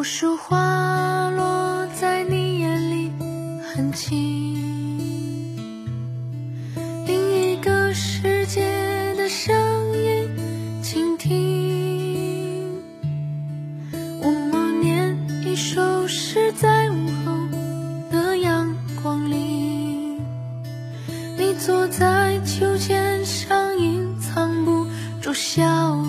无数花落在你眼里很轻，另一个世界的声音，倾听。我默念一首诗，在午后的阳光里，你坐在秋千上，隐藏不住笑。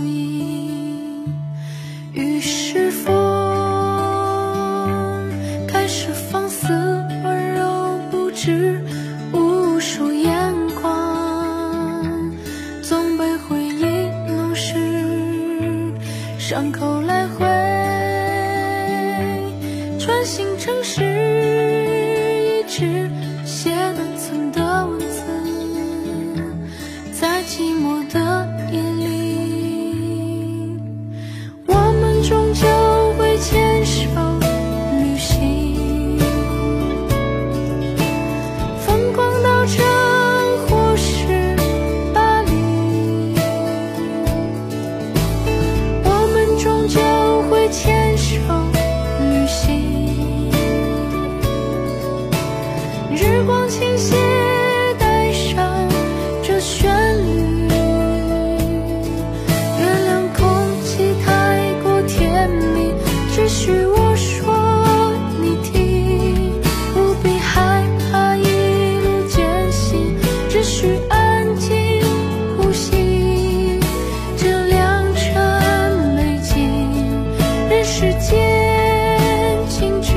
时间静止，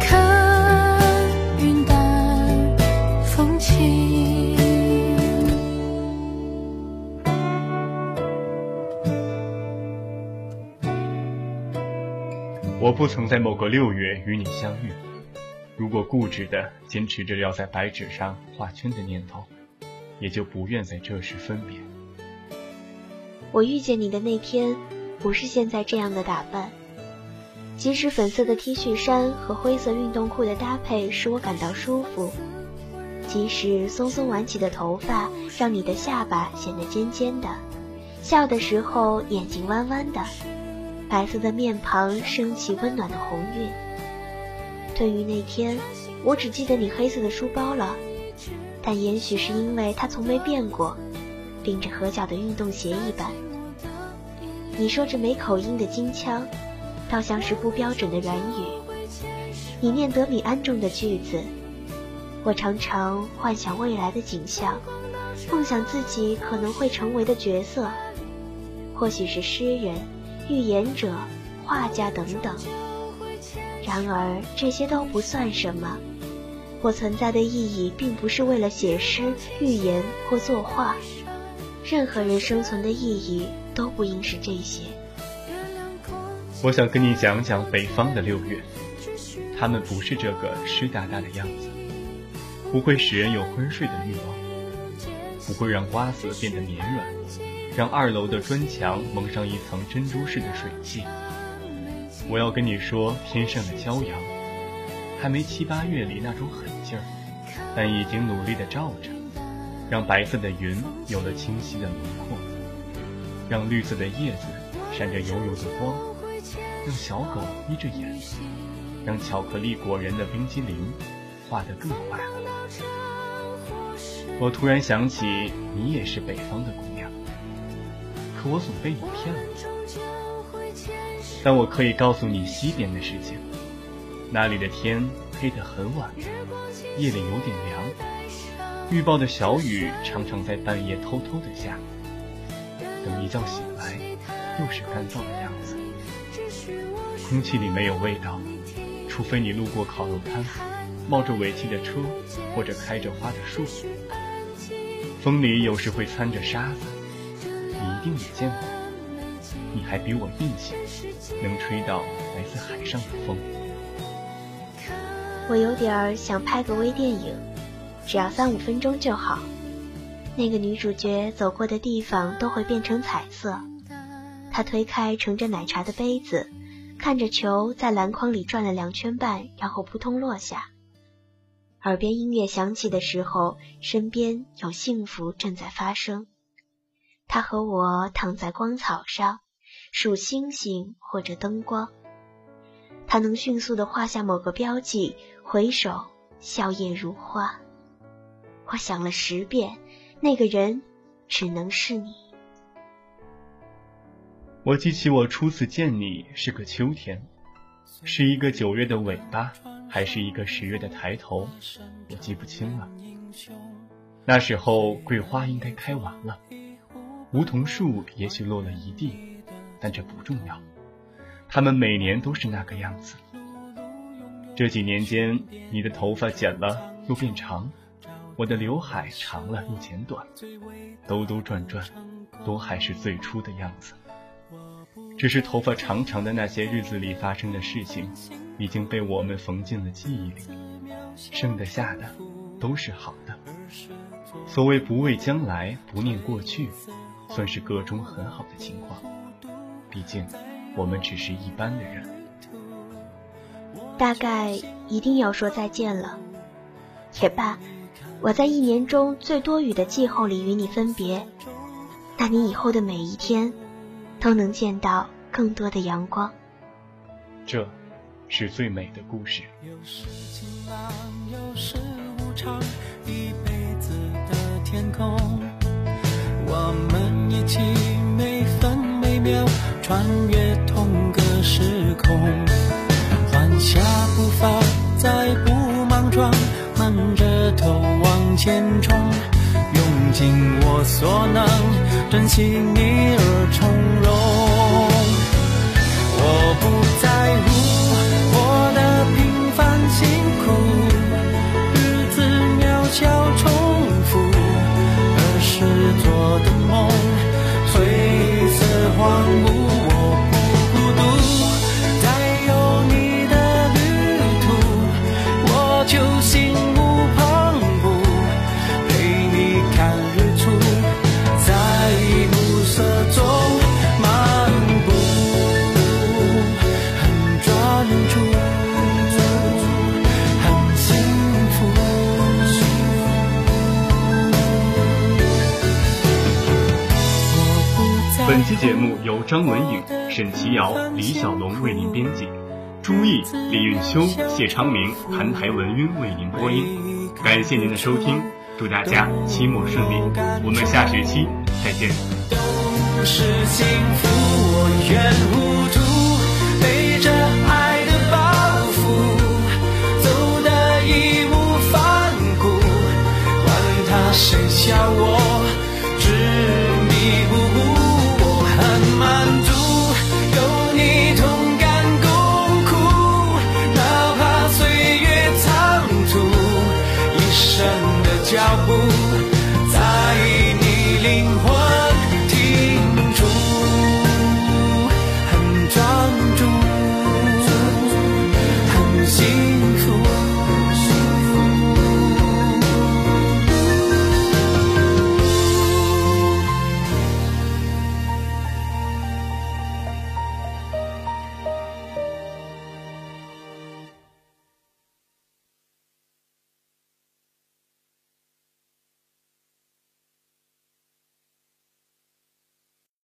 看云淡风轻。我不曾在某个六月与你相遇。如果固执的坚持着要在白纸上画圈的念头，也就不愿在这时分别。我遇见你的那天，不是现在这样的打扮。即使粉色的 T 恤衫和灰色运动裤的搭配使我感到舒服，即使松松挽起的头发让你的下巴显得尖尖的，笑的时候眼睛弯弯的，白色的面庞升起温暖的红晕。对于那天，我只记得你黑色的书包了，但也许是因为它从没变过，拎着合脚的运动鞋一般。你说着没口音的京腔，倒像是不标准的软语。你念德米安中的句子，我常常幻想未来的景象，梦想自己可能会成为的角色，或许是诗人、预言者、画家等等。然而这些都不算什么，我存在的意义并不是为了写诗、预言或作画。任何人生存的意义都不应是这些。我想跟你讲讲北方的六月，他们不是这个湿哒哒的样子，不会使人有昏睡的欲望，不会让瓜子变得绵软，让二楼的砖墙蒙上一层珍珠似的水汽。我要跟你说，天上的骄阳，还没七八月里那种狠劲儿，但已经努力的照着，让白色的云有了清晰的轮廓，让绿色的叶子闪着油油的光，让小狗眯着眼，让巧克力果仁的冰激凌化得更快了。我突然想起，你也是北方的姑娘，可我总被你骗了。但我可以告诉你西边的事情，那里的天黑得很晚，夜里有点凉，预报的小雨常常在半夜偷偷的下，等一觉醒来，又是干燥的样子。空气里没有味道，除非你路过烤肉摊，冒着尾气的车，或者开着花的树。风里有时会掺着沙子，你一定也见过。你还比我运气，能吹到来自海上的风。我有点想拍个微电影，只要三五分钟就好。那个女主角走过的地方都会变成彩色。她推开盛着奶茶的杯子，看着球在篮筐里转了两圈半，然后扑通落下。耳边音乐响起的时候，身边有幸福正在发生。她和我躺在光草上，数星星或者灯光，他能迅速地画下某个标记，回首笑靥如花。我想了十遍，那个人只能是你。我记起我初次见你是个秋天，是一个九月的尾巴，还是一个十月的抬头，我记不清了。那时候桂花应该开完了，梧桐树也许落了一地，但这不重要。它们每年都是那个样子。这几年间，你的头发剪了又变长，我的刘海长了又剪短，兜兜转转，都还是最初的样子。只是头发长长的那些日子里发生的事情，已经被我们缝进了记忆里，剩的下的都是好的。所谓不畏将来，不念过去，算是个中很好的情况。毕竟，我们只是一般的人。大概一定要说再见了，也罢，我在一年中最多雨的季候里与你分别，那你以后的每一天，都能见到更多的阳光。这，是最美的故事。一辈子的天空，我们一起每分每秒穿越同个时空。下步伐，再不莽撞，闷着头往前冲，用尽我所能，珍惜你而从容。本期节目由张文颖、沈奇瑶、李小龙为您编辑，朱毅、李运秋、谢昌明、谭台文晕为您播音。感谢您的收听，祝大家期末顺利，我们下学期再见。都是幸福，我愿糊涂，背着爱的包袱，走得义无反顾，管他谁笑我。